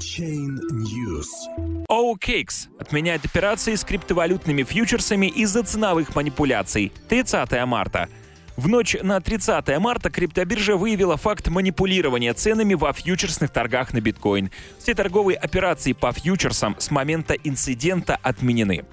Chain News. OKX отменяет операции с криптовалютными фьючерсами из-за ценовых манипуляций. 30 марта. В ночь на 30 марта криптобиржа выявила факт манипулирования ценами во фьючерсных торгах на биткоин. Все торговые операции по фьючерсам с момента инцидента отменены.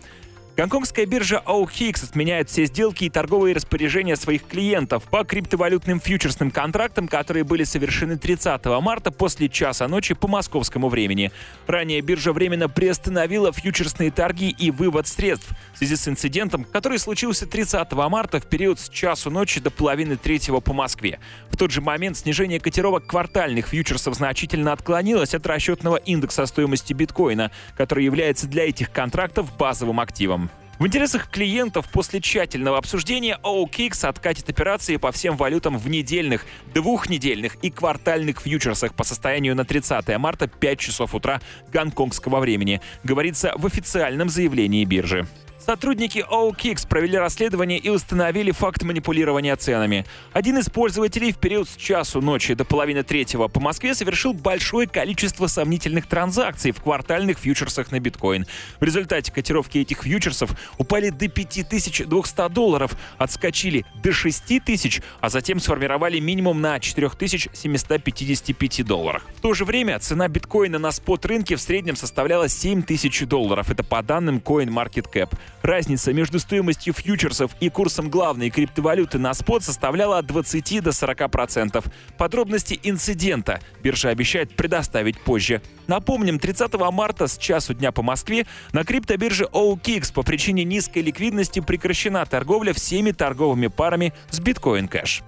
Гонконгская биржа OKX отменяет все сделки и торговые распоряжения своих клиентов по криптовалютным фьючерсным контрактам, которые были совершены 30 марта после часа ночи по московскому времени. Ранее биржа временно приостановила фьючерсные торги и вывод средств в связи с инцидентом, который случился 30 марта в период с часу ночи до половины третьего по Москве. В тот же момент снижение котировок квартальных фьючерсов значительно отклонилось от расчетного индекса стоимости биткоина, который является для этих контрактов базовым активом. В интересах клиентов после тщательного обсуждения OKX откатит операции по всем валютам в недельных, двухнедельных и квартальных фьючерсах по состоянию на 30 марта 5 часов утра гонконгского времени, говорится в официальном заявлении биржи. Сотрудники OKX провели расследование и установили факт манипулирования ценами. Один из пользователей в период с часу ночи до половины третьего по Москве совершил большое количество сомнительных транзакций в квартальных фьючерсах на биткоин. В результате котировки этих фьючерсов упали до 5200 долларов, отскочили до 6000, а затем сформировали минимум на 4755 долларах. В то же время цена биткоина на спот-рынке в среднем составляла 7000 долларов. Это по данным CoinMarketCap. Разница между стоимостью фьючерсов и курсом главной криптовалюты на спот составляла от 20 до 40%. Подробности инцидента биржа обещает предоставить позже. Напомним, 30 марта с часу дня по Москве на криптобирже OKX по причине низкой ликвидности прекращена торговля всеми торговыми парами с биткоин кэш.